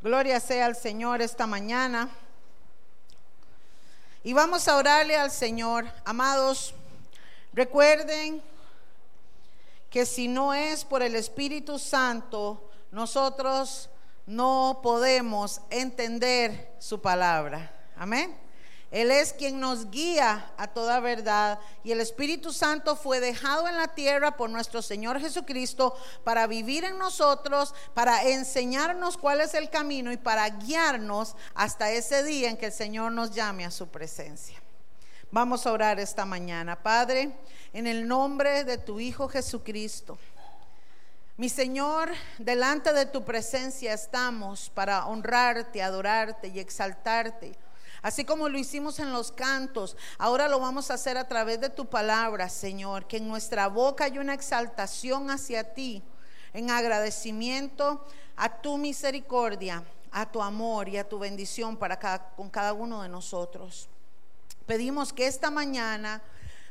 Gloria sea al Señor esta mañana. Y vamos a orarle al Señor. Amados, recuerden que si no es por el Espíritu Santo, nosotros no podemos entender su palabra. Amén. Él es quien nos guía a toda verdad y el Espíritu Santo fue dejado en la tierra por nuestro Señor Jesucristo para vivir en nosotros, para enseñarnos cuál es el camino y para guiarnos hasta ese día en que el Señor nos llame a su presencia. Vamos a orar esta mañana. Padre, en el nombre de tu Hijo Jesucristo. Mi Señor, delante de tu presencia estamos para honrarte, adorarte y exaltarte Así como lo hicimos en los cantos, ahora lo vamos a hacer a través de tu palabra, Señor, que en nuestra boca hay una exaltación hacia ti, en agradecimiento a tu misericordia, a tu amor y a tu bendición para con cada uno de nosotros. Pedimos que esta mañana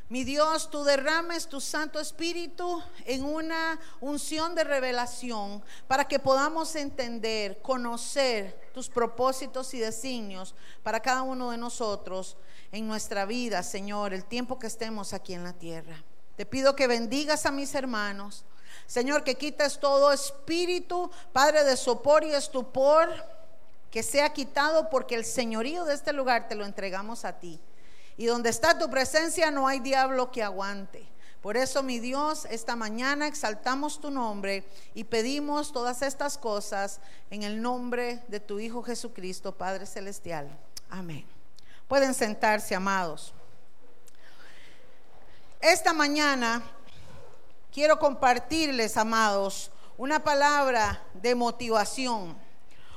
mi Dios, tú derrames tu Santo Espíritu en una unción de revelación para que podamos entender, conocer tus propósitos y designios para cada uno de nosotros en nuestra vida, Señor, el tiempo que estemos aquí en la tierra. Te pido que bendigas a mis hermanos. Señor, que quites todo espíritu, Padre de sopor y estupor, que sea quitado porque el señorío de este lugar te lo entregamos a ti. Y donde está tu presencia no hay diablo que aguante. Por eso, mi Dios, esta mañana exaltamos tu nombre y pedimos todas estas cosas en el nombre de tu Hijo Jesucristo, Padre Celestial. Amén. Pueden sentarse, amados. Esta mañana quiero compartirles, amados, una palabra de motivación,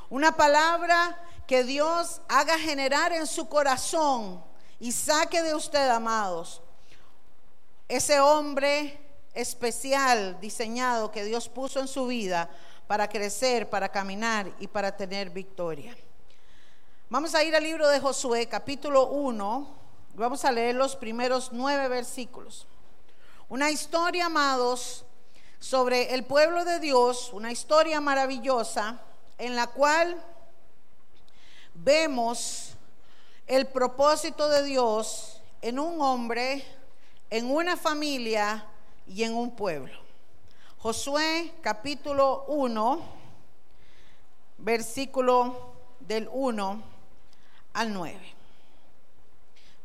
una palabra que Dios haga generar en su corazón y saque de usted, amados, ese hombre especial diseñado que Dios puso en su vida para crecer, para caminar y para tener victoria. Vamos a ir al libro de Josué, capítulo 1. Vamos a leer los primeros nueve versículos. Una historia, amados, sobre el pueblo de Dios, una historia maravillosa en la cual vemos el propósito de Dios en un hombre, en una familia y en un pueblo. Josué capítulo 1, versículo del 1 al 9.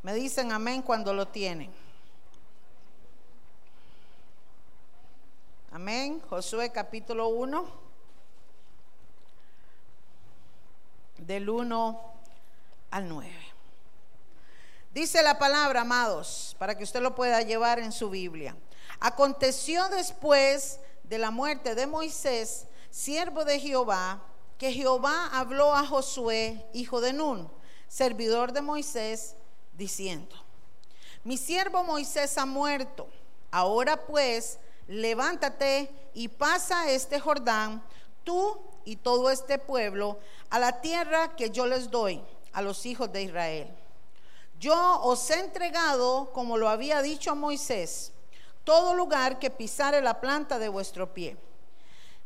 Me dicen amén cuando lo tienen. Amén. Josué capítulo 1, del 1 al 9. Dice la palabra, amados, para que usted lo pueda llevar en su Biblia. Aconteció después de la muerte de Moisés, siervo de Jehová, que Jehová habló a Josué, hijo de Nun, servidor de Moisés, diciendo, mi siervo Moisés ha muerto, ahora pues levántate y pasa este Jordán, tú y todo este pueblo, a la tierra que yo les doy a los hijos de Israel yo os he entregado, como lo había dicho Moisés, todo lugar que pisare la planta de vuestro pie.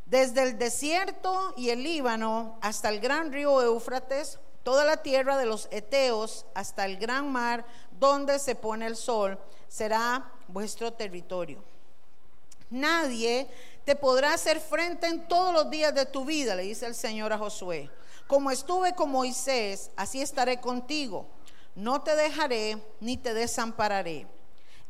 Desde el desierto y el Líbano hasta el gran río Éufrates, toda la tierra de los Eteos hasta el gran mar donde se pone el sol, será vuestro territorio. Nadie te podrá hacer frente en todos los días de tu vida, le dice el Señor a Josué. Como estuve con Moisés, así estaré contigo no te dejaré ni te desampararé.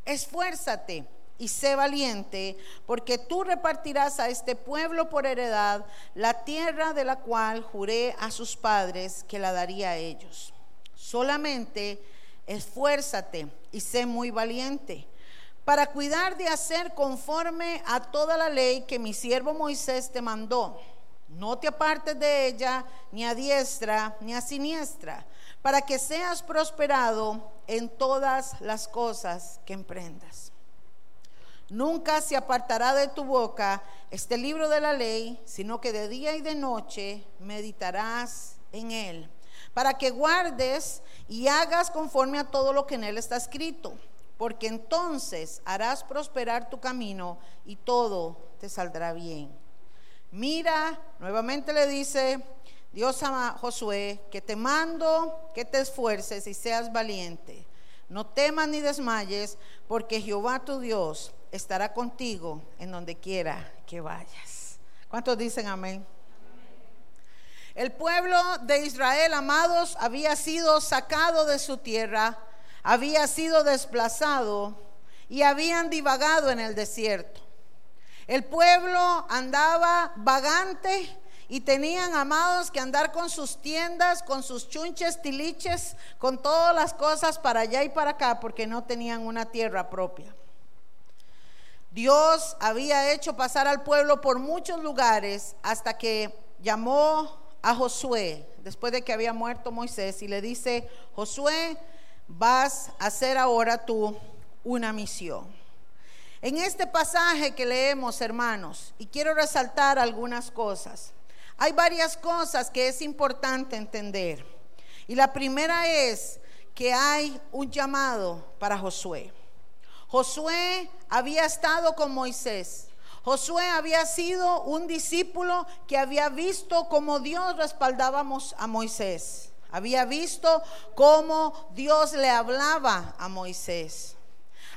Esfuérzate y sé valiente, porque tú repartirás a este pueblo por heredad la tierra de la cual juré a sus padres que la daría a ellos. Solamente esfuérzate y sé muy valiente para cuidar de hacer conforme a toda la ley que mi siervo Moisés te mandó. No te apartes de ella ni a diestra ni a siniestra para que seas prosperado en todas las cosas que emprendas. Nunca se apartará de tu boca este libro de la ley, sino que de día y de noche meditarás en él, para que guardes y hagas conforme a todo lo que en él está escrito, porque entonces harás prosperar tu camino y todo te saldrá bien. Mira, nuevamente le dice, Dios a Josué, que te mando que te esfuerces y seas valiente. No temas ni desmayes, porque Jehová tu Dios estará contigo en donde quiera que vayas. ¿Cuántos dicen amén? El pueblo de Israel, amados, había sido sacado de su tierra, había sido desplazado y habían divagado en el desierto. El pueblo andaba vagante y tenían amados que andar con sus tiendas, con sus chunches, tiliches, con todas las cosas para allá y para acá, porque no tenían una tierra propia. Dios había hecho pasar al pueblo por muchos lugares hasta que llamó a Josué, después de que había muerto Moisés, y le dice, Josué, vas a hacer ahora tú una misión. En este pasaje que leemos, hermanos, y quiero resaltar algunas cosas. Hay varias cosas que es importante entender. Y la primera es que hay un llamado para Josué. Josué había estado con Moisés. Josué había sido un discípulo que había visto cómo Dios respaldaba a Moisés. Había visto cómo Dios le hablaba a Moisés.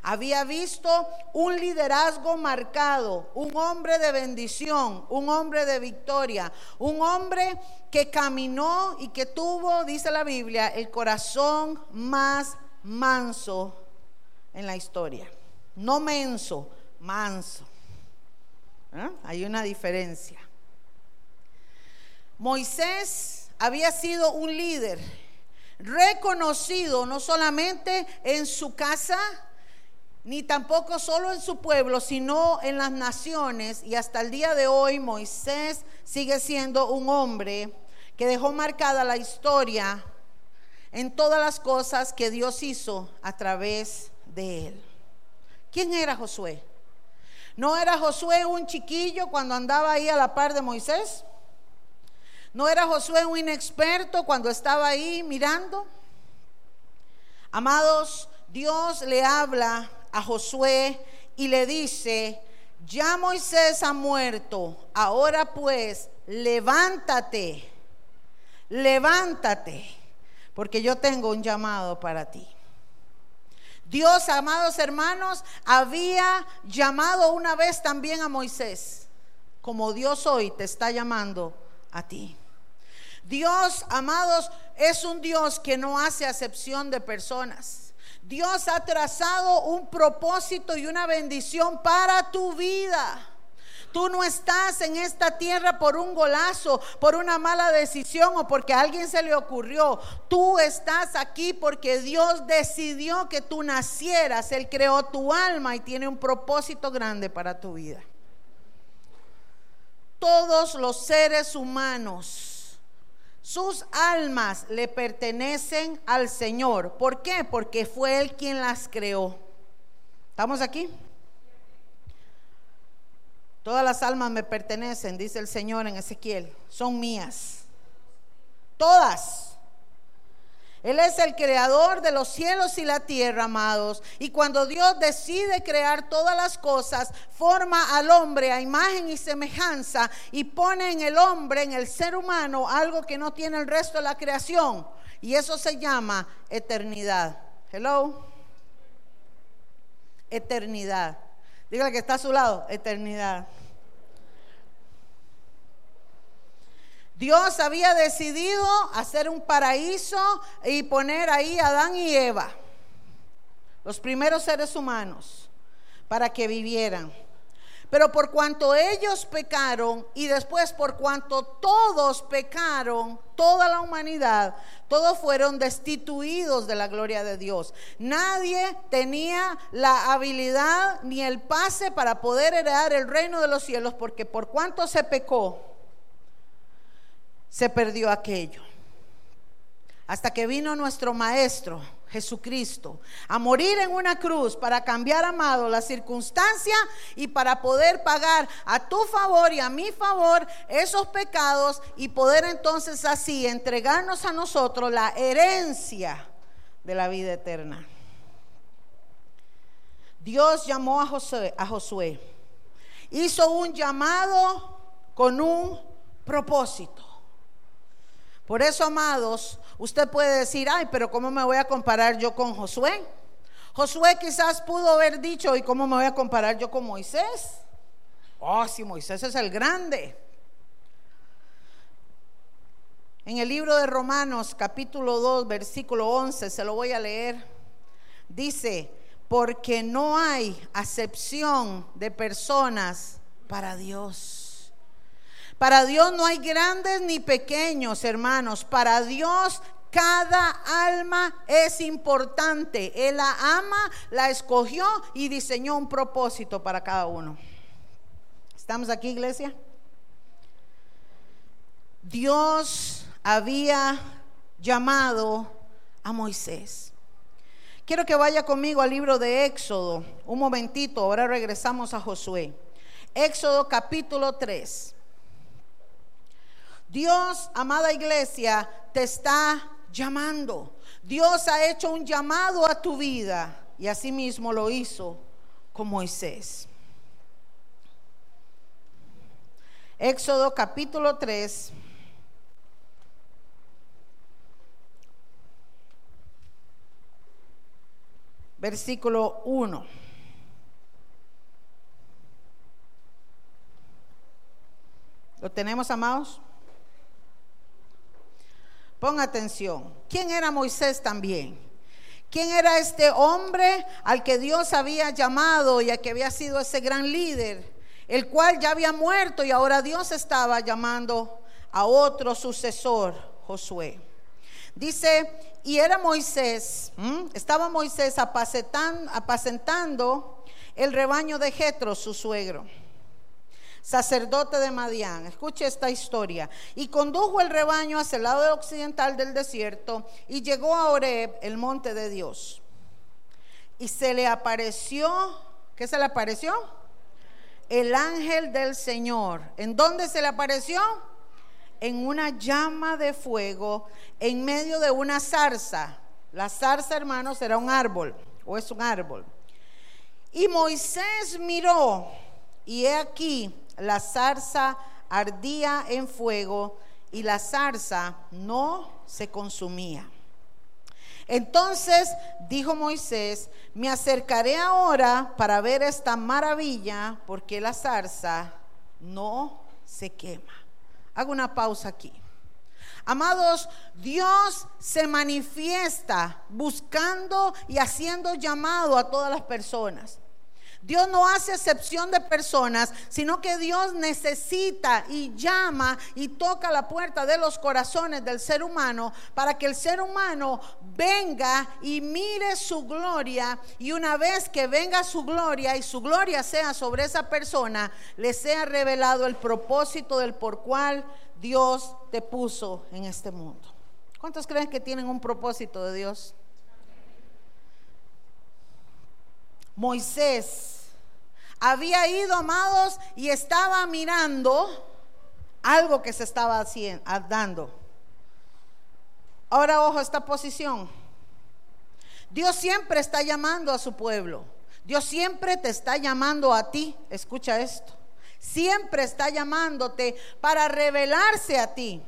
Había visto un liderazgo marcado, un hombre de bendición, un hombre de victoria, un hombre que caminó y que tuvo, dice la Biblia, el corazón más manso en la historia. No menso, manso. ¿Eh? Hay una diferencia. Moisés había sido un líder reconocido no solamente en su casa, ni tampoco solo en su pueblo, sino en las naciones. Y hasta el día de hoy Moisés sigue siendo un hombre que dejó marcada la historia en todas las cosas que Dios hizo a través de él. ¿Quién era Josué? ¿No era Josué un chiquillo cuando andaba ahí a la par de Moisés? ¿No era Josué un inexperto cuando estaba ahí mirando? Amados, Dios le habla a Josué y le dice, ya Moisés ha muerto, ahora pues levántate, levántate, porque yo tengo un llamado para ti. Dios, amados hermanos, había llamado una vez también a Moisés, como Dios hoy te está llamando a ti. Dios, amados, es un Dios que no hace acepción de personas. Dios ha trazado un propósito y una bendición para tu vida. Tú no estás en esta tierra por un golazo, por una mala decisión o porque a alguien se le ocurrió. Tú estás aquí porque Dios decidió que tú nacieras. Él creó tu alma y tiene un propósito grande para tu vida. Todos los seres humanos sus almas le pertenecen al Señor. ¿Por qué? Porque fue Él quien las creó. ¿Estamos aquí? Todas las almas me pertenecen, dice el Señor en Ezequiel. Son mías. Todas. Él es el creador de los cielos y la tierra, amados. Y cuando Dios decide crear todas las cosas, forma al hombre a imagen y semejanza y pone en el hombre, en el ser humano, algo que no tiene el resto de la creación. Y eso se llama eternidad. Hello. Eternidad. Dígale que está a su lado, eternidad. Dios había decidido hacer un paraíso y poner ahí a Adán y Eva, los primeros seres humanos, para que vivieran. Pero por cuanto ellos pecaron y después por cuanto todos pecaron, toda la humanidad, todos fueron destituidos de la gloria de Dios. Nadie tenía la habilidad ni el pase para poder heredar el reino de los cielos porque por cuanto se pecó, se perdió aquello. Hasta que vino nuestro Maestro Jesucristo a morir en una cruz para cambiar, amado, la circunstancia y para poder pagar a tu favor y a mi favor esos pecados y poder entonces así entregarnos a nosotros la herencia de la vida eterna. Dios llamó a Josué, a Josué hizo un llamado con un propósito. Por eso, amados, usted puede decir, ay, pero ¿cómo me voy a comparar yo con Josué? Josué quizás pudo haber dicho, ¿y cómo me voy a comparar yo con Moisés? Oh, si Moisés es el grande. En el libro de Romanos capítulo 2, versículo 11, se lo voy a leer. Dice, porque no hay acepción de personas para Dios. Para Dios no hay grandes ni pequeños, hermanos. Para Dios cada alma es importante. Él la ama, la escogió y diseñó un propósito para cada uno. ¿Estamos aquí, iglesia? Dios había llamado a Moisés. Quiero que vaya conmigo al libro de Éxodo. Un momentito, ahora regresamos a Josué. Éxodo capítulo 3. Dios, amada iglesia, te está llamando. Dios ha hecho un llamado a tu vida y asimismo lo hizo con Moisés. Éxodo capítulo 3. Versículo 1. ¿Lo tenemos, amados? Ponga atención. ¿Quién era Moisés también? ¿Quién era este hombre al que Dios había llamado y a que había sido ese gran líder, el cual ya había muerto y ahora Dios estaba llamando a otro sucesor, Josué? Dice, y era Moisés, estaba Moisés apacentando el rebaño de Jetro, su suegro sacerdote de Madián. Escuche esta historia. Y condujo el rebaño hacia el lado occidental del desierto y llegó a Oreb, el monte de Dios. Y se le apareció, ¿qué se le apareció? El ángel del Señor. ¿En dónde se le apareció? En una llama de fuego en medio de una zarza. La zarza, hermanos, era un árbol o es un árbol. Y Moisés miró y he aquí la zarza ardía en fuego y la zarza no se consumía. Entonces dijo Moisés, me acercaré ahora para ver esta maravilla, porque la zarza no se quema. Hago una pausa aquí. Amados, Dios se manifiesta buscando y haciendo llamado a todas las personas. Dios no hace excepción de personas, sino que Dios necesita y llama y toca la puerta de los corazones del ser humano para que el ser humano venga y mire su gloria y una vez que venga su gloria y su gloria sea sobre esa persona, le sea revelado el propósito del por cual Dios te puso en este mundo. ¿Cuántos creen que tienen un propósito de Dios? Moisés había ido, amados, y estaba mirando algo que se estaba haciendo, dando. Ahora, ojo, esta posición. Dios siempre está llamando a su pueblo. Dios siempre te está llamando a ti. Escucha esto. Siempre está llamándote para revelarse a ti.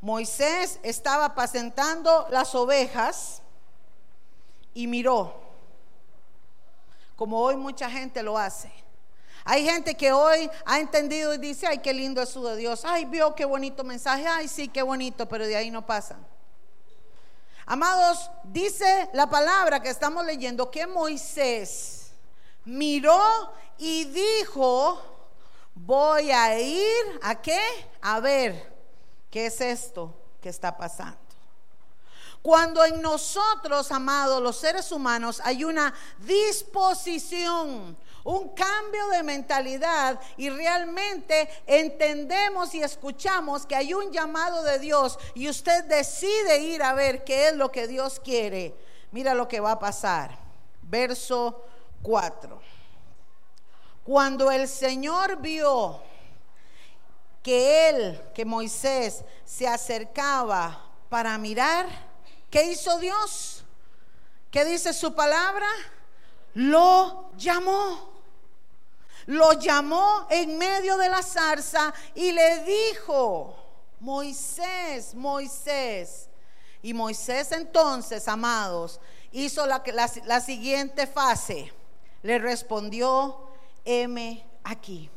Moisés estaba apacentando las ovejas y miró como hoy mucha gente lo hace. Hay gente que hoy ha entendido y dice, ay, qué lindo es su de Dios, ay, vio qué bonito mensaje, ay, sí, qué bonito, pero de ahí no pasan. Amados, dice la palabra que estamos leyendo que Moisés miró y dijo, voy a ir a qué? A ver, ¿qué es esto que está pasando? Cuando en nosotros, amados, los seres humanos, hay una disposición, un cambio de mentalidad y realmente entendemos y escuchamos que hay un llamado de Dios y usted decide ir a ver qué es lo que Dios quiere, mira lo que va a pasar. Verso 4. Cuando el Señor vio que él, que Moisés, se acercaba para mirar, ¿Qué hizo Dios? ¿Qué dice su palabra? Lo llamó. Lo llamó en medio de la zarza y le dijo, Moisés, Moisés. Y Moisés entonces, amados, hizo la, la, la siguiente fase. Le respondió, heme aquí.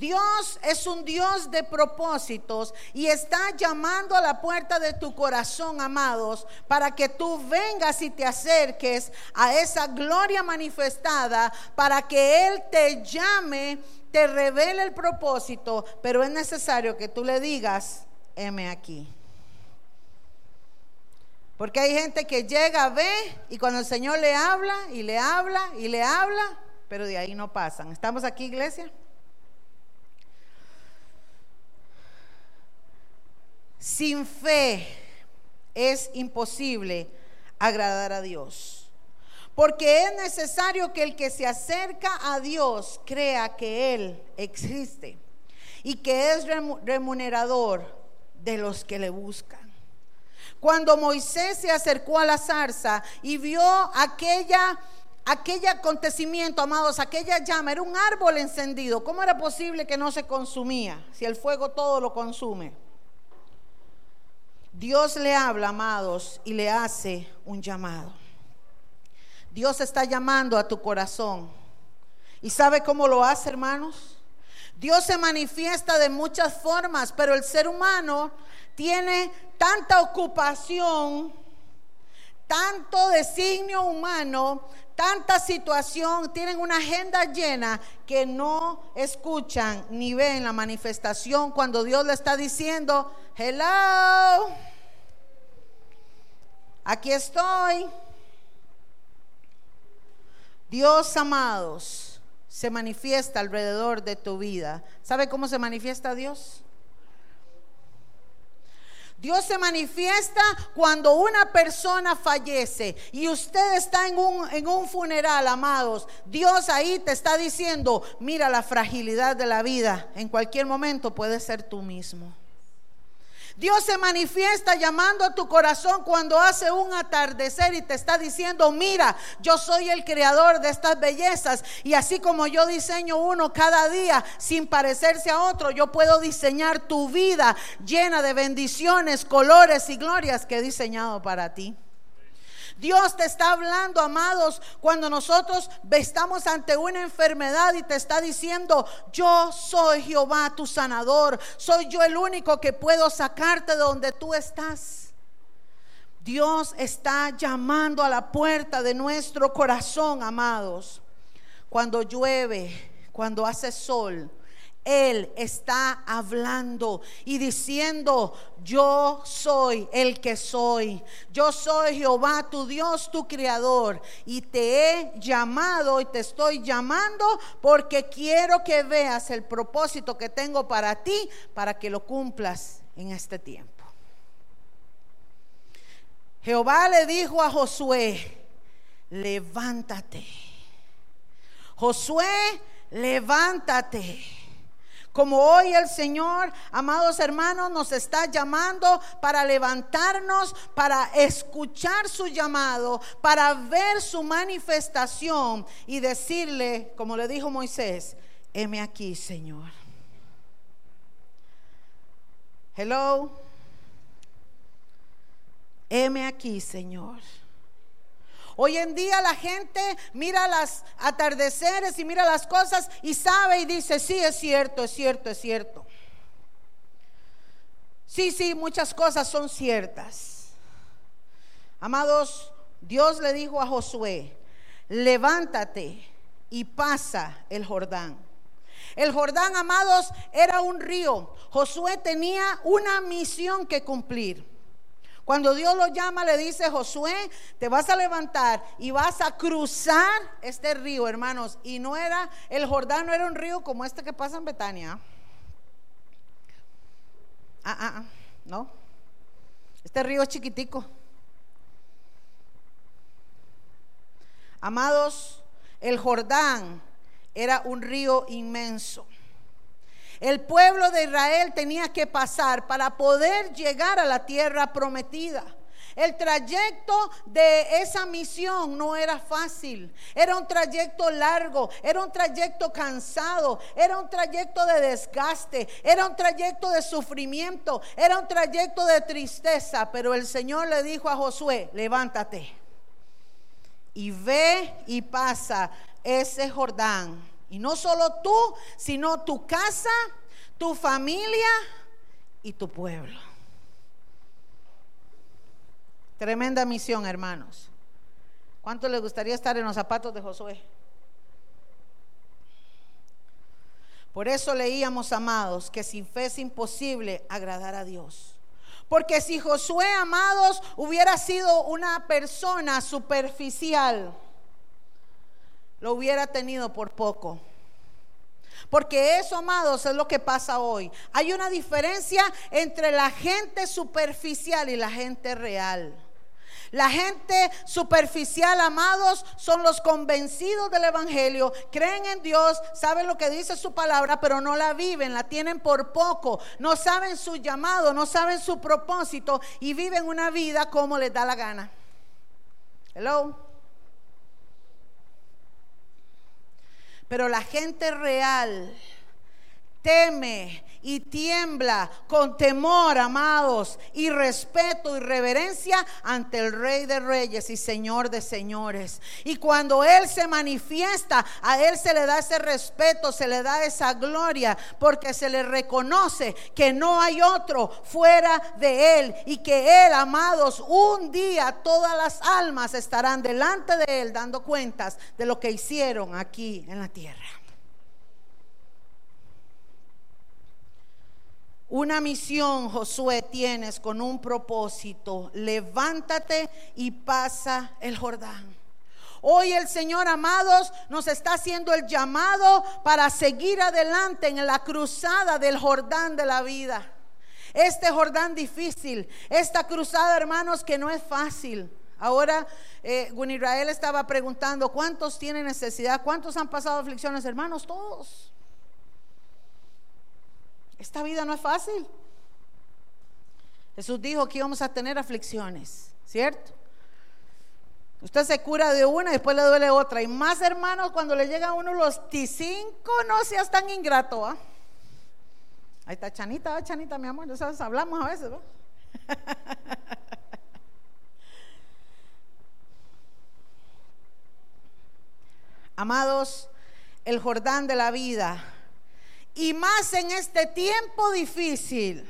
Dios es un Dios de propósitos y está llamando a la puerta de tu corazón, amados, para que tú vengas y te acerques a esa gloria manifestada, para que Él te llame, te revele el propósito, pero es necesario que tú le digas, heme aquí. Porque hay gente que llega, ve, y cuando el Señor le habla y le habla y le habla, pero de ahí no pasan. ¿Estamos aquí, iglesia? Sin fe es imposible agradar a Dios. Porque es necesario que el que se acerca a Dios crea que Él existe y que es remunerador de los que le buscan. Cuando Moisés se acercó a la zarza y vio aquella aquel acontecimiento, amados, aquella llama, era un árbol encendido. ¿Cómo era posible que no se consumía si el fuego todo lo consume? Dios le habla, amados, y le hace un llamado. Dios está llamando a tu corazón. ¿Y sabe cómo lo hace, hermanos? Dios se manifiesta de muchas formas, pero el ser humano tiene tanta ocupación, tanto designio humano, tanta situación, tienen una agenda llena que no escuchan ni ven la manifestación cuando Dios le está diciendo, hello Aquí estoy. Dios, amados, se manifiesta alrededor de tu vida. ¿Sabe cómo se manifiesta Dios? Dios se manifiesta cuando una persona fallece y usted está en un, en un, funeral, amados. Dios ahí te está diciendo, mira la fragilidad de la vida. En cualquier momento puede ser tú mismo. Dios se manifiesta llamando a tu corazón cuando hace un atardecer y te está diciendo, mira, yo soy el creador de estas bellezas y así como yo diseño uno cada día sin parecerse a otro, yo puedo diseñar tu vida llena de bendiciones, colores y glorias que he diseñado para ti. Dios te está hablando, amados, cuando nosotros estamos ante una enfermedad y te está diciendo, yo soy Jehová tu sanador, soy yo el único que puedo sacarte de donde tú estás. Dios está llamando a la puerta de nuestro corazón, amados. Cuando llueve, cuando hace sol, él está hablando y diciendo, yo soy el que soy. Yo soy Jehová, tu Dios, tu creador. Y te he llamado y te estoy llamando porque quiero que veas el propósito que tengo para ti, para que lo cumplas en este tiempo. Jehová le dijo a Josué, levántate. Josué, levántate. Como hoy el Señor, amados hermanos, nos está llamando para levantarnos, para escuchar su llamado, para ver su manifestación y decirle, como le dijo Moisés, heme aquí, Señor. Hello. Heme aquí, Señor. Hoy en día la gente mira las atardeceres y mira las cosas y sabe y dice, sí, es cierto, es cierto, es cierto. Sí, sí, muchas cosas son ciertas. Amados, Dios le dijo a Josué, levántate y pasa el Jordán. El Jordán, amados, era un río. Josué tenía una misión que cumplir. Cuando Dios lo llama, le dice, Josué, te vas a levantar y vas a cruzar este río, hermanos. Y no era, el Jordán no era un río como este que pasa en Betania. Ah, ah, ah, no. Este río es chiquitico. Amados, el Jordán era un río inmenso. El pueblo de Israel tenía que pasar para poder llegar a la tierra prometida. El trayecto de esa misión no era fácil. Era un trayecto largo, era un trayecto cansado, era un trayecto de desgaste, era un trayecto de sufrimiento, era un trayecto de tristeza. Pero el Señor le dijo a Josué, levántate y ve y pasa ese Jordán. Y no solo tú, sino tu casa, tu familia y tu pueblo. Tremenda misión, hermanos. ¿Cuánto les gustaría estar en los zapatos de Josué? Por eso leíamos, amados, que sin fe es imposible agradar a Dios. Porque si Josué, amados, hubiera sido una persona superficial, lo hubiera tenido por poco. Porque eso, amados, es lo que pasa hoy. Hay una diferencia entre la gente superficial y la gente real. La gente superficial, amados, son los convencidos del Evangelio, creen en Dios, saben lo que dice su palabra, pero no la viven, la tienen por poco, no saben su llamado, no saben su propósito y viven una vida como les da la gana. Hello. Pero la gente real teme y tiembla con temor, amados, y respeto y reverencia ante el Rey de Reyes y Señor de Señores. Y cuando Él se manifiesta, a Él se le da ese respeto, se le da esa gloria, porque se le reconoce que no hay otro fuera de Él y que Él, amados, un día todas las almas estarán delante de Él dando cuentas de lo que hicieron aquí en la tierra. Una misión, Josué, tienes con un propósito. Levántate y pasa el Jordán. Hoy el Señor, amados, nos está haciendo el llamado para seguir adelante en la cruzada del Jordán de la vida. Este Jordán difícil, esta cruzada, hermanos, que no es fácil. Ahora, eh, Israel estaba preguntando, ¿cuántos tienen necesidad? ¿Cuántos han pasado aflicciones, hermanos? Todos. Esta vida no es fácil. Jesús dijo que íbamos a tener aflicciones, ¿cierto? Usted se cura de una y después le duele otra. Y más hermanos, cuando le llega a uno los T5, no seas tan ingrato. ¿ah? Ahí está Chanita, Chanita, mi amor, sabes, hablamos a veces. ¿no? Amados, el Jordán de la vida y más en este tiempo difícil,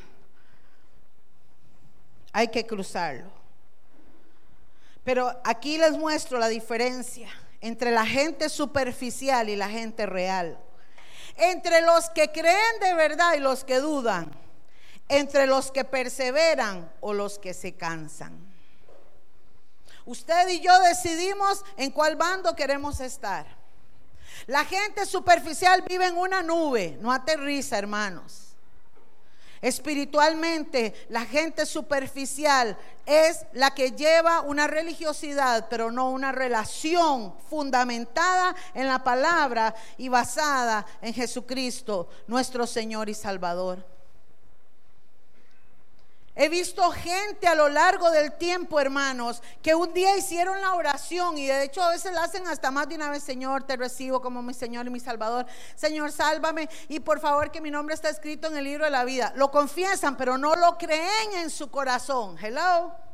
hay que cruzarlo. Pero aquí les muestro la diferencia entre la gente superficial y la gente real. Entre los que creen de verdad y los que dudan. Entre los que perseveran o los que se cansan. Usted y yo decidimos en cuál bando queremos estar. La gente superficial vive en una nube, no aterriza, hermanos. Espiritualmente, la gente superficial es la que lleva una religiosidad, pero no una relación fundamentada en la palabra y basada en Jesucristo, nuestro Señor y Salvador. He visto gente a lo largo del tiempo, hermanos, que un día hicieron la oración y de hecho a veces la hacen hasta más de una vez, Señor, te recibo como mi Señor y mi Salvador. Señor, sálvame y por favor que mi nombre está escrito en el libro de la vida. Lo confiesan, pero no lo creen en su corazón. Hello.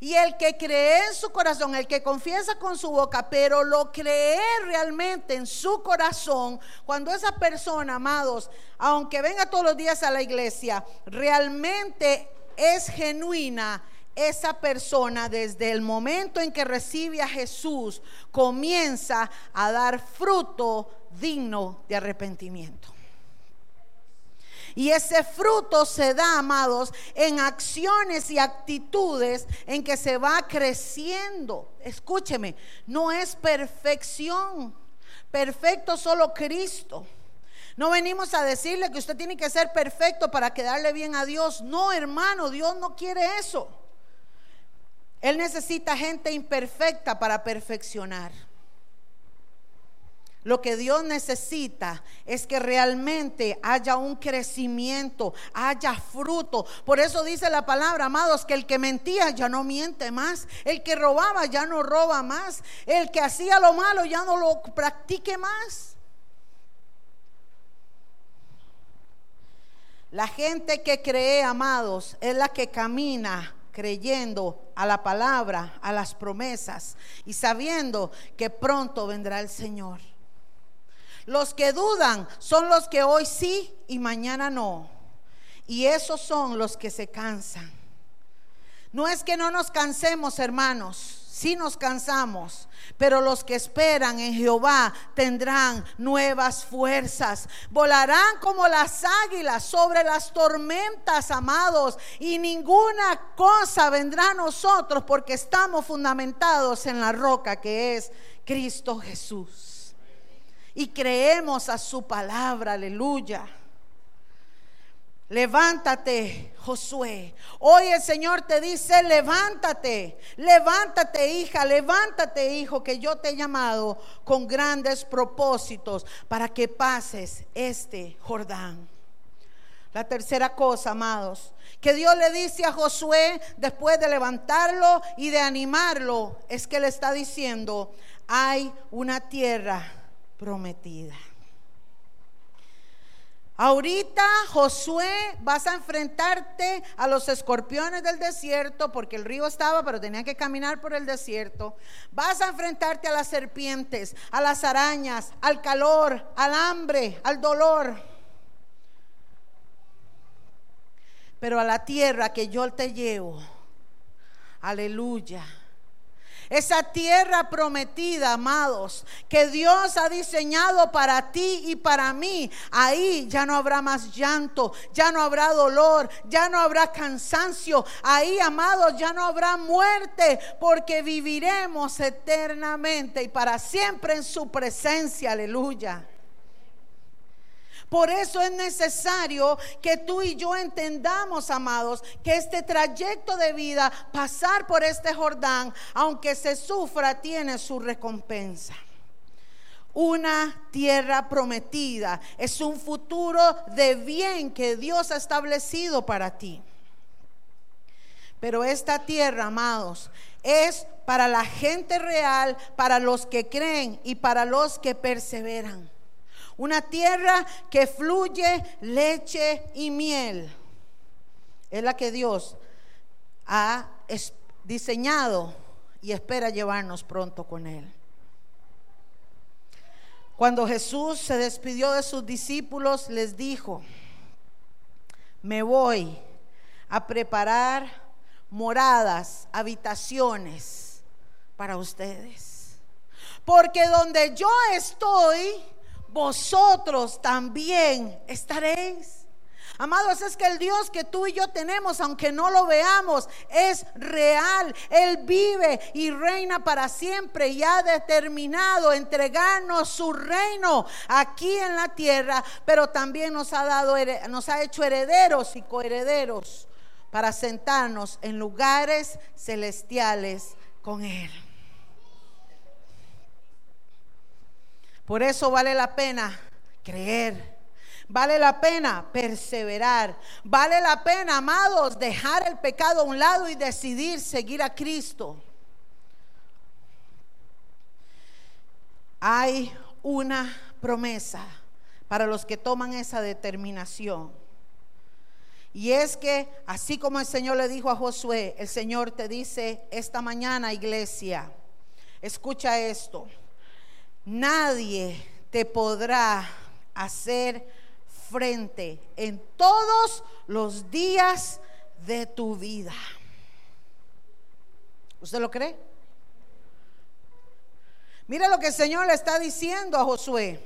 Y el que cree en su corazón, el que confiesa con su boca, pero lo cree realmente en su corazón, cuando esa persona, amados, aunque venga todos los días a la iglesia, realmente es genuina, esa persona desde el momento en que recibe a Jesús comienza a dar fruto digno de arrepentimiento. Y ese fruto se da, amados, en acciones y actitudes en que se va creciendo. Escúcheme, no es perfección. Perfecto solo Cristo. No venimos a decirle que usted tiene que ser perfecto para quedarle bien a Dios. No, hermano, Dios no quiere eso. Él necesita gente imperfecta para perfeccionar. Lo que Dios necesita es que realmente haya un crecimiento, haya fruto. Por eso dice la palabra, amados, que el que mentía ya no miente más, el que robaba ya no roba más, el que hacía lo malo ya no lo practique más. La gente que cree, amados, es la que camina creyendo a la palabra, a las promesas y sabiendo que pronto vendrá el Señor. Los que dudan son los que hoy sí y mañana no. Y esos son los que se cansan. No es que no nos cansemos, hermanos, sí nos cansamos, pero los que esperan en Jehová tendrán nuevas fuerzas. Volarán como las águilas sobre las tormentas, amados, y ninguna cosa vendrá a nosotros porque estamos fundamentados en la roca que es Cristo Jesús y creemos a su palabra, aleluya. Levántate, Josué. Hoy el Señor te dice, levántate, levántate hija, levántate hijo, que yo te he llamado con grandes propósitos para que pases este Jordán. La tercera cosa, amados, que Dios le dice a Josué después de levantarlo y de animarlo, es que le está diciendo, hay una tierra prometida. Ahorita, Josué, vas a enfrentarte a los escorpiones del desierto, porque el río estaba, pero tenía que caminar por el desierto. Vas a enfrentarte a las serpientes, a las arañas, al calor, al hambre, al dolor. Pero a la tierra que yo te llevo, aleluya esa tierra prometida, amados, que Dios ha diseñado para ti y para mí. Ahí ya no habrá más llanto, ya no habrá dolor, ya no habrá cansancio. Ahí, amados, ya no habrá muerte, porque viviremos eternamente y para siempre en su presencia. Aleluya. Por eso es necesario que tú y yo entendamos, amados, que este trayecto de vida, pasar por este Jordán, aunque se sufra, tiene su recompensa. Una tierra prometida es un futuro de bien que Dios ha establecido para ti. Pero esta tierra, amados, es para la gente real, para los que creen y para los que perseveran. Una tierra que fluye leche y miel. Es la que Dios ha diseñado y espera llevarnos pronto con Él. Cuando Jesús se despidió de sus discípulos, les dijo, me voy a preparar moradas, habitaciones para ustedes. Porque donde yo estoy, vosotros también estaréis. Amados, es que el Dios que tú y yo tenemos, aunque no lo veamos, es real. Él vive y reina para siempre y ha determinado entregarnos su reino aquí en la tierra, pero también nos ha dado nos ha hecho herederos y coherederos para sentarnos en lugares celestiales con él. Por eso vale la pena creer. Vale la pena perseverar. Vale la pena, amados, dejar el pecado a un lado y decidir seguir a Cristo. Hay una promesa para los que toman esa determinación. Y es que, así como el Señor le dijo a Josué, el Señor te dice esta mañana, iglesia, escucha esto nadie te podrá hacer frente en todos los días de tu vida. ¿Usted lo cree? Mira lo que el Señor le está diciendo a Josué.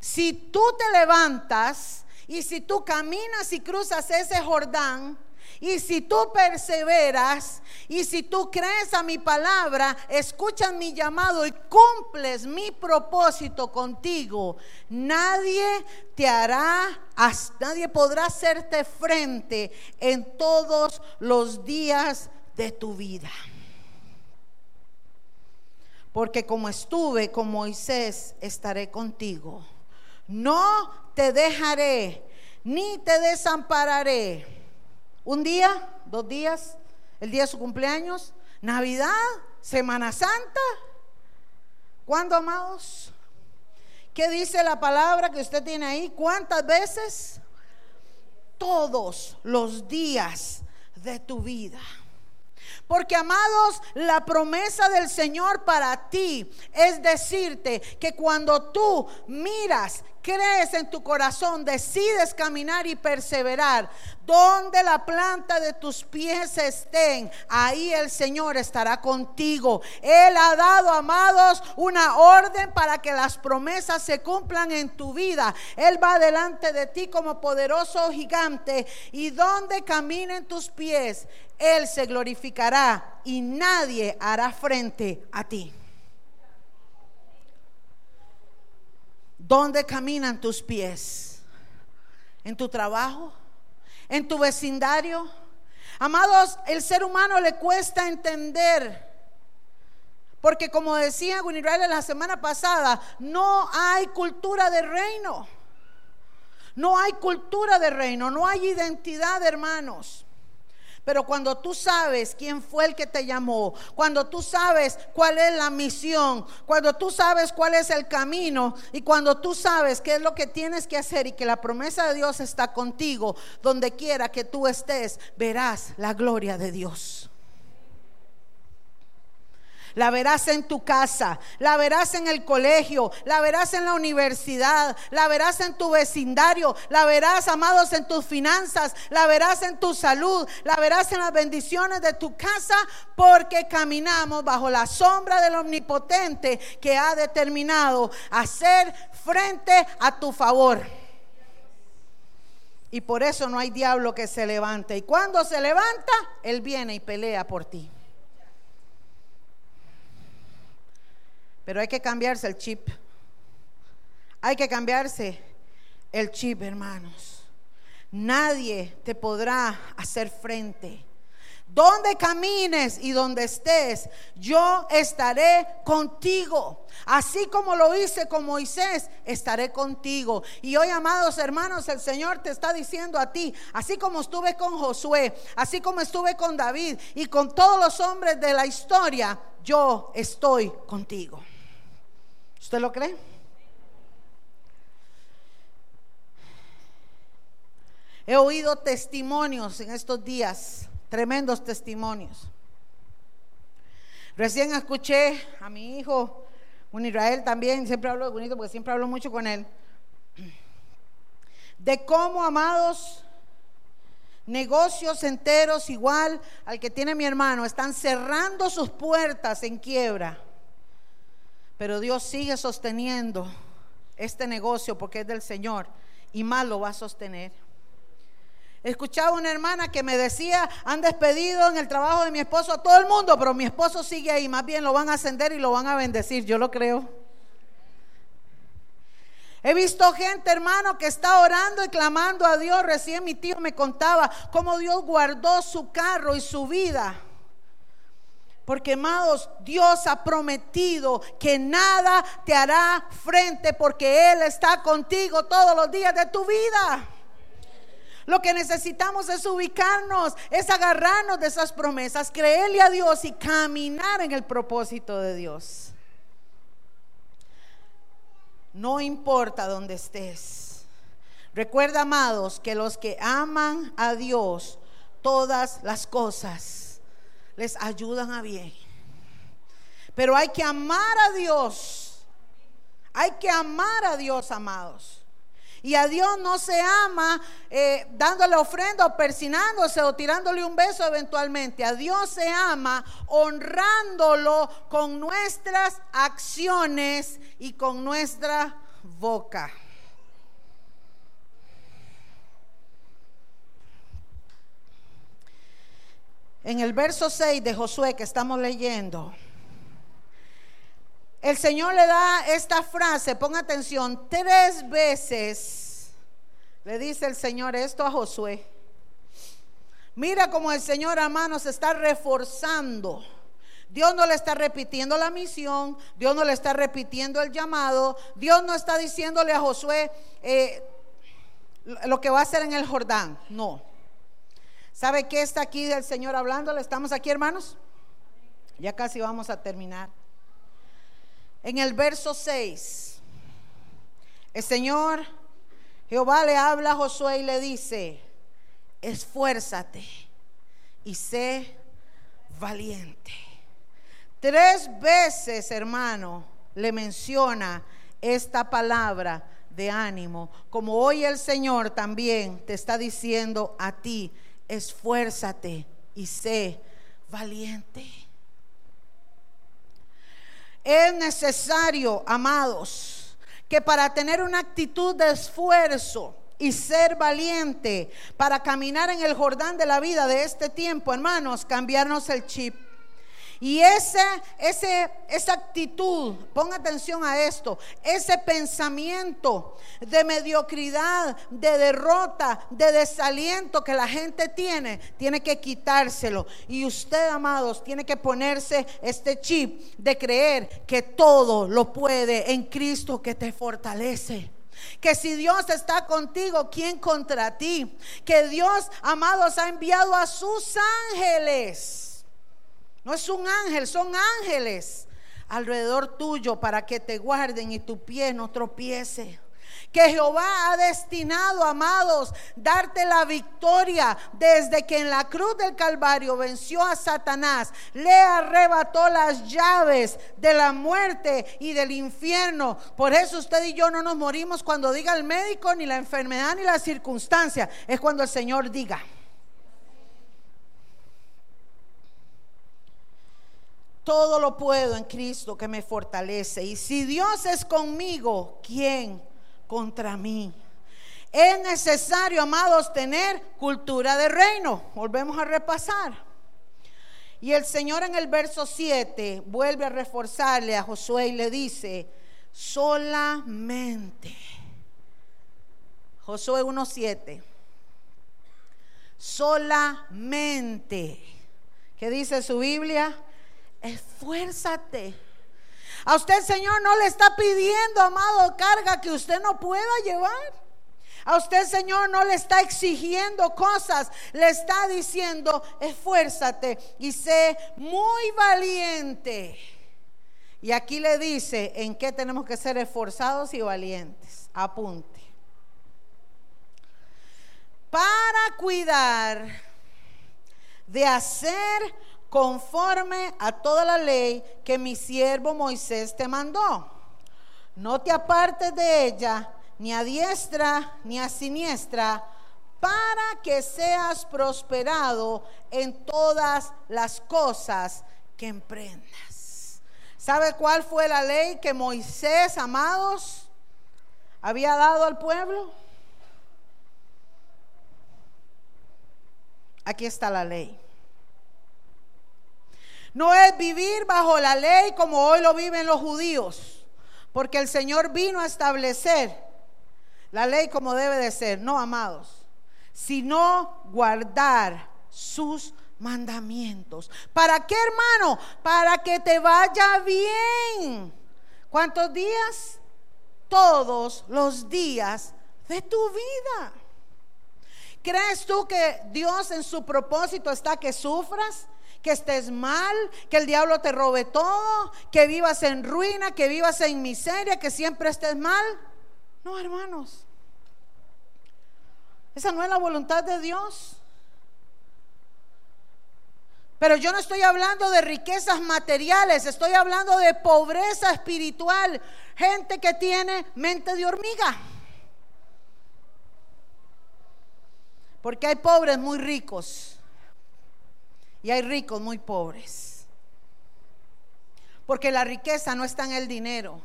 Si tú te levantas y si tú caminas y cruzas ese Jordán, y si tú perseveras y si tú crees a mi palabra, escuchas mi llamado y cumples mi propósito contigo, nadie te hará, nadie podrá hacerte frente en todos los días de tu vida. porque como estuve con Moisés, estaré contigo. No te dejaré, ni te desampararé. Un día, dos días, el día de su cumpleaños, Navidad, Semana Santa. ¿Cuándo, amados? ¿Qué dice la palabra que usted tiene ahí? ¿Cuántas veces? Todos los días de tu vida. Porque amados, la promesa del Señor para ti es decirte que cuando tú miras crees en tu corazón, decides caminar y perseverar, donde la planta de tus pies estén, ahí el Señor estará contigo. Él ha dado, amados, una orden para que las promesas se cumplan en tu vida. Él va delante de ti como poderoso gigante y donde caminen tus pies, Él se glorificará y nadie hará frente a ti. ¿Dónde caminan tus pies? ¿En tu trabajo? ¿En tu vecindario? Amados, el ser humano le cuesta entender. Porque como decía Gunirale la semana pasada, no hay cultura de reino. No hay cultura de reino, no hay identidad, hermanos. Pero cuando tú sabes quién fue el que te llamó, cuando tú sabes cuál es la misión, cuando tú sabes cuál es el camino y cuando tú sabes qué es lo que tienes que hacer y que la promesa de Dios está contigo, donde quiera que tú estés, verás la gloria de Dios. La verás en tu casa, la verás en el colegio, la verás en la universidad, la verás en tu vecindario, la verás, amados, en tus finanzas, la verás en tu salud, la verás en las bendiciones de tu casa, porque caminamos bajo la sombra del omnipotente que ha determinado hacer frente a tu favor. Y por eso no hay diablo que se levante. Y cuando se levanta, Él viene y pelea por ti. Pero hay que cambiarse el chip. Hay que cambiarse el chip, hermanos. Nadie te podrá hacer frente. Donde camines y donde estés, yo estaré contigo. Así como lo hice con Moisés, estaré contigo. Y hoy, amados hermanos, el Señor te está diciendo a ti, así como estuve con Josué, así como estuve con David y con todos los hombres de la historia, yo estoy contigo. ¿Usted lo cree? He oído testimonios en estos días, tremendos testimonios. Recién escuché a mi hijo, un Israel también, siempre hablo de bonito porque siempre hablo mucho con él, de cómo, amados, negocios enteros igual al que tiene mi hermano, están cerrando sus puertas en quiebra pero Dios sigue sosteniendo este negocio porque es del Señor y más lo va a sostener. Escuchaba una hermana que me decía, han despedido en el trabajo de mi esposo a todo el mundo, pero mi esposo sigue ahí, más bien lo van a ascender y lo van a bendecir, yo lo creo. He visto gente, hermano, que está orando y clamando a Dios. Recién mi tío me contaba cómo Dios guardó su carro y su vida porque, amados, Dios ha prometido que nada te hará frente porque Él está contigo todos los días de tu vida. Lo que necesitamos es ubicarnos, es agarrarnos de esas promesas, creerle a Dios y caminar en el propósito de Dios. No importa dónde estés. Recuerda, amados, que los que aman a Dios, todas las cosas les ayudan a bien. Pero hay que amar a Dios. Hay que amar a Dios, amados. Y a Dios no se ama eh, dándole ofrenda o persinándose o tirándole un beso eventualmente. A Dios se ama honrándolo con nuestras acciones y con nuestra boca. En el verso 6 de Josué que estamos leyendo, el Señor le da esta frase, ponga atención, tres veces le dice el Señor esto a Josué. Mira cómo el Señor, hermanos, está reforzando Dios no le está repitiendo la misión, Dios no le está repitiendo el llamado, Dios no está diciéndole a Josué eh, lo que va a hacer en el Jordán, no. ¿Sabe qué está aquí del Señor hablándole? ¿Estamos aquí, hermanos? Ya casi vamos a terminar. En el verso 6, el Señor Jehová le habla a Josué y le dice, esfuérzate y sé valiente. Tres veces, hermano, le menciona esta palabra de ánimo, como hoy el Señor también te está diciendo a ti, esfuérzate y sé valiente. Es necesario, amados, que para tener una actitud de esfuerzo, y ser valiente para caminar en el Jordán de la vida de este tiempo, hermanos, cambiarnos el chip. Y ese, ese, esa actitud, ponga atención a esto, ese pensamiento de mediocridad, de derrota, de desaliento que la gente tiene, tiene que quitárselo. Y usted, amados, tiene que ponerse este chip de creer que todo lo puede en Cristo que te fortalece. Que si Dios está contigo, ¿quién contra ti? Que Dios, amados, ha enviado a sus ángeles no es un ángel, son ángeles alrededor tuyo para que te guarden y tu pie no tropiece. Que Jehová ha destinado, amados, darte la victoria desde que en la cruz del Calvario venció a Satanás, le arrebató las llaves de la muerte y del infierno. Por eso usted y yo no nos morimos cuando diga el médico, ni la enfermedad, ni la circunstancia. Es cuando el Señor diga. Todo lo puedo en Cristo que me fortalece. Y si Dios es conmigo, ¿quién contra mí? Es necesario, amados, tener cultura de reino. Volvemos a repasar. Y el Señor en el verso 7 vuelve a reforzarle a Josué y le dice, solamente. Josué 1.7. Solamente. ¿Qué dice su Biblia? Esfuérzate. A usted, Señor, no le está pidiendo, amado, carga que usted no pueda llevar. A usted, Señor, no le está exigiendo cosas, le está diciendo, esfuérzate y sé muy valiente. Y aquí le dice en qué tenemos que ser esforzados y valientes. Apunte. Para cuidar de hacer conforme a toda la ley que mi siervo Moisés te mandó. No te apartes de ella, ni a diestra ni a siniestra, para que seas prosperado en todas las cosas que emprendas. ¿Sabe cuál fue la ley que Moisés, amados, había dado al pueblo? Aquí está la ley. No es vivir bajo la ley como hoy lo viven los judíos, porque el Señor vino a establecer la ley como debe de ser, no amados, sino guardar sus mandamientos. ¿Para qué, hermano? Para que te vaya bien. ¿Cuántos días? Todos los días de tu vida. ¿Crees tú que Dios en su propósito está que sufras? Que estés mal, que el diablo te robe todo, que vivas en ruina, que vivas en miseria, que siempre estés mal. No, hermanos. Esa no es la voluntad de Dios. Pero yo no estoy hablando de riquezas materiales, estoy hablando de pobreza espiritual. Gente que tiene mente de hormiga. Porque hay pobres muy ricos y hay ricos muy pobres. Porque la riqueza no está en el dinero.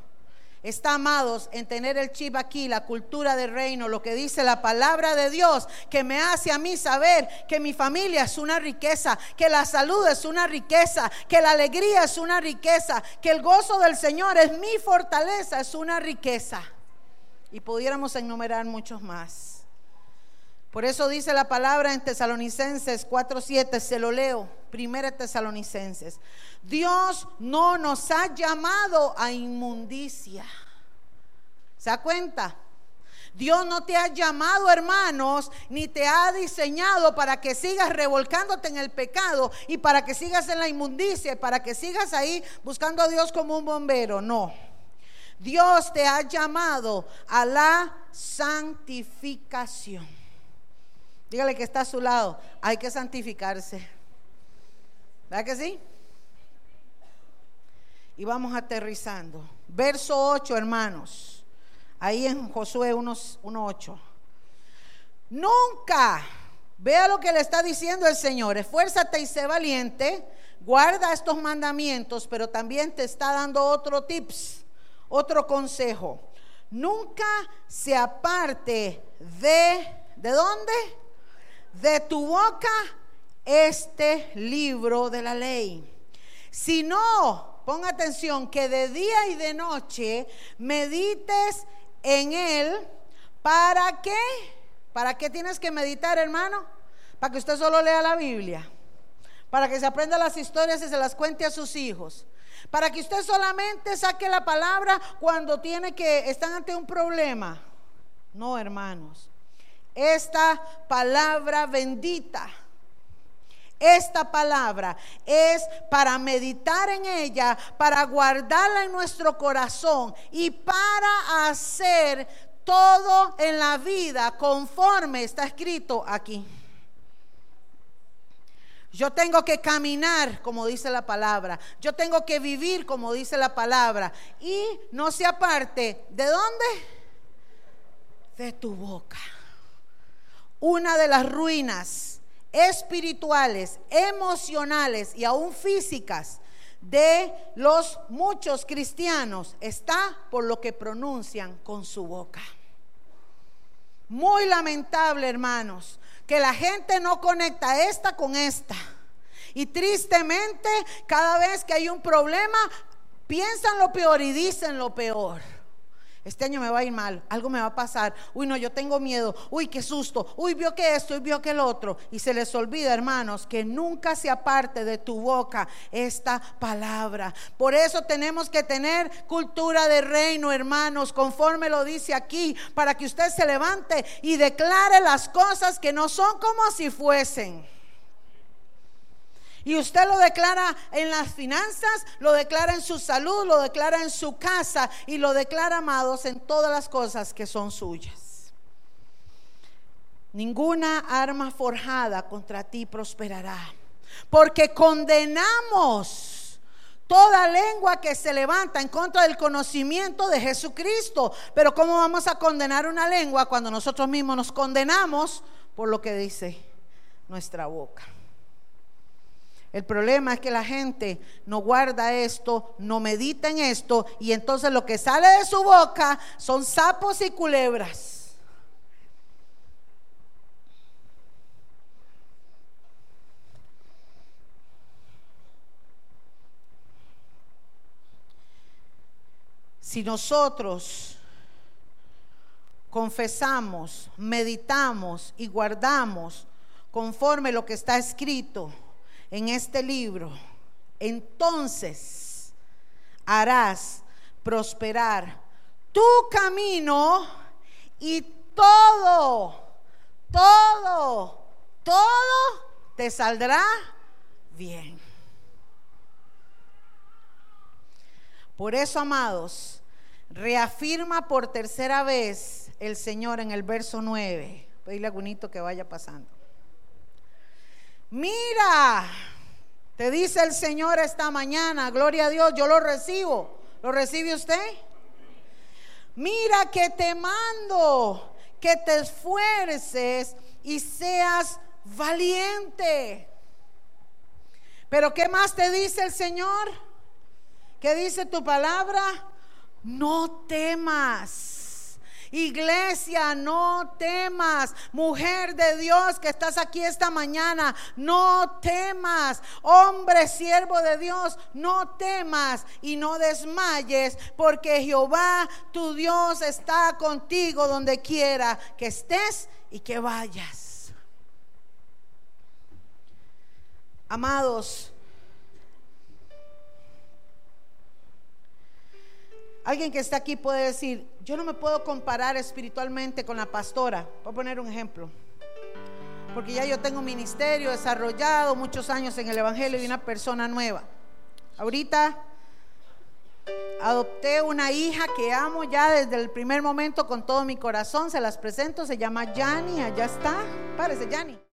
Está, amados, en tener el chip aquí, la cultura del reino, lo que dice la palabra de Dios, que me hace a mí saber que mi familia es una riqueza, que la salud es una riqueza, que la alegría es una riqueza, que el gozo del Señor es mi fortaleza, es una riqueza. Y pudiéramos enumerar muchos más. Por eso dice la palabra en Tesalonicenses 4:7, se lo leo, primera Tesalonicenses. Dios no nos ha llamado a inmundicia. ¿Se da cuenta? Dios no te ha llamado, hermanos, ni te ha diseñado para que sigas revolcándote en el pecado y para que sigas en la inmundicia y para que sigas ahí buscando a Dios como un bombero. No. Dios te ha llamado a la santificación. Dígale que está a su lado. Hay que santificarse. ¿Verdad que sí? Y vamos aterrizando. Verso 8, hermanos. Ahí en Josué 1.8. Nunca. Vea lo que le está diciendo el Señor. Esfuérzate y sé valiente. Guarda estos mandamientos, pero también te está dando otro tips, otro consejo. Nunca se aparte de, ¿de dónde? De tu boca este libro de la ley. Si no, ponga atención, que de día y de noche medites en él. ¿Para qué? ¿Para qué tienes que meditar, hermano? Para que usted solo lea la Biblia. Para que se aprenda las historias y se las cuente a sus hijos. Para que usted solamente saque la palabra cuando tiene que, están ante un problema. No, hermanos esta palabra bendita. Esta palabra es para meditar en ella, para guardarla en nuestro corazón y para hacer todo en la vida conforme está escrito aquí. Yo tengo que caminar como dice la palabra. Yo tengo que vivir como dice la palabra. Y no se aparte. ¿De dónde? De tu boca una de las ruinas espirituales, emocionales y aún físicas de los muchos cristianos está por lo que pronuncian con su boca. Muy lamentable, hermanos, que la gente no conecta esta con esta. Y tristemente, cada vez que hay un problema, piensan lo peor y dicen lo peor este año me va a ir mal, algo me va a pasar, uy no, yo tengo miedo, uy qué susto, uy vio que esto, uy vio que el otro. Y se les olvida, hermanos, que nunca se aparte de tu boca esta palabra. Por eso tenemos que tener cultura de reino, hermanos, conforme lo dice aquí, para que usted se levante y declare las cosas que no son como si fuesen. Y usted lo declara en las finanzas, lo declara en su salud, lo declara en su casa y lo declara, amados, en todas las cosas que son suyas. Ninguna arma forjada contra ti prosperará, porque condenamos toda lengua que se levanta en contra del conocimiento de Jesucristo. Pero ¿cómo vamos a condenar una lengua cuando nosotros mismos nos condenamos por lo que dice nuestra boca? El problema es que la gente no guarda esto, no medita en esto y entonces lo que sale de su boca son sapos y culebras. Si nosotros confesamos, meditamos y guardamos conforme lo que está escrito, en este libro, entonces harás prosperar tu camino y todo, todo, todo te saldrá bien. Por eso, amados, reafirma por tercera vez el Señor en el verso 9. Pedirle a que vaya pasando. Mira, te dice el Señor esta mañana, gloria a Dios, yo lo recibo. ¿Lo recibe usted? Mira que te mando, que te esfuerces y seas valiente. Pero ¿qué más te dice el Señor? ¿Qué dice tu palabra? No temas. Iglesia, no temas. Mujer de Dios que estás aquí esta mañana, no temas. Hombre, siervo de Dios, no temas y no desmayes, porque Jehová tu Dios está contigo donde quiera que estés y que vayas. Amados, alguien que está aquí puede decir, yo no me puedo comparar espiritualmente con la pastora. Voy a poner un ejemplo. Porque ya yo tengo un ministerio desarrollado, muchos años en el Evangelio y una persona nueva. Ahorita adopté una hija que amo ya desde el primer momento con todo mi corazón. Se las presento, se llama Yani, allá está. Párese, Yani.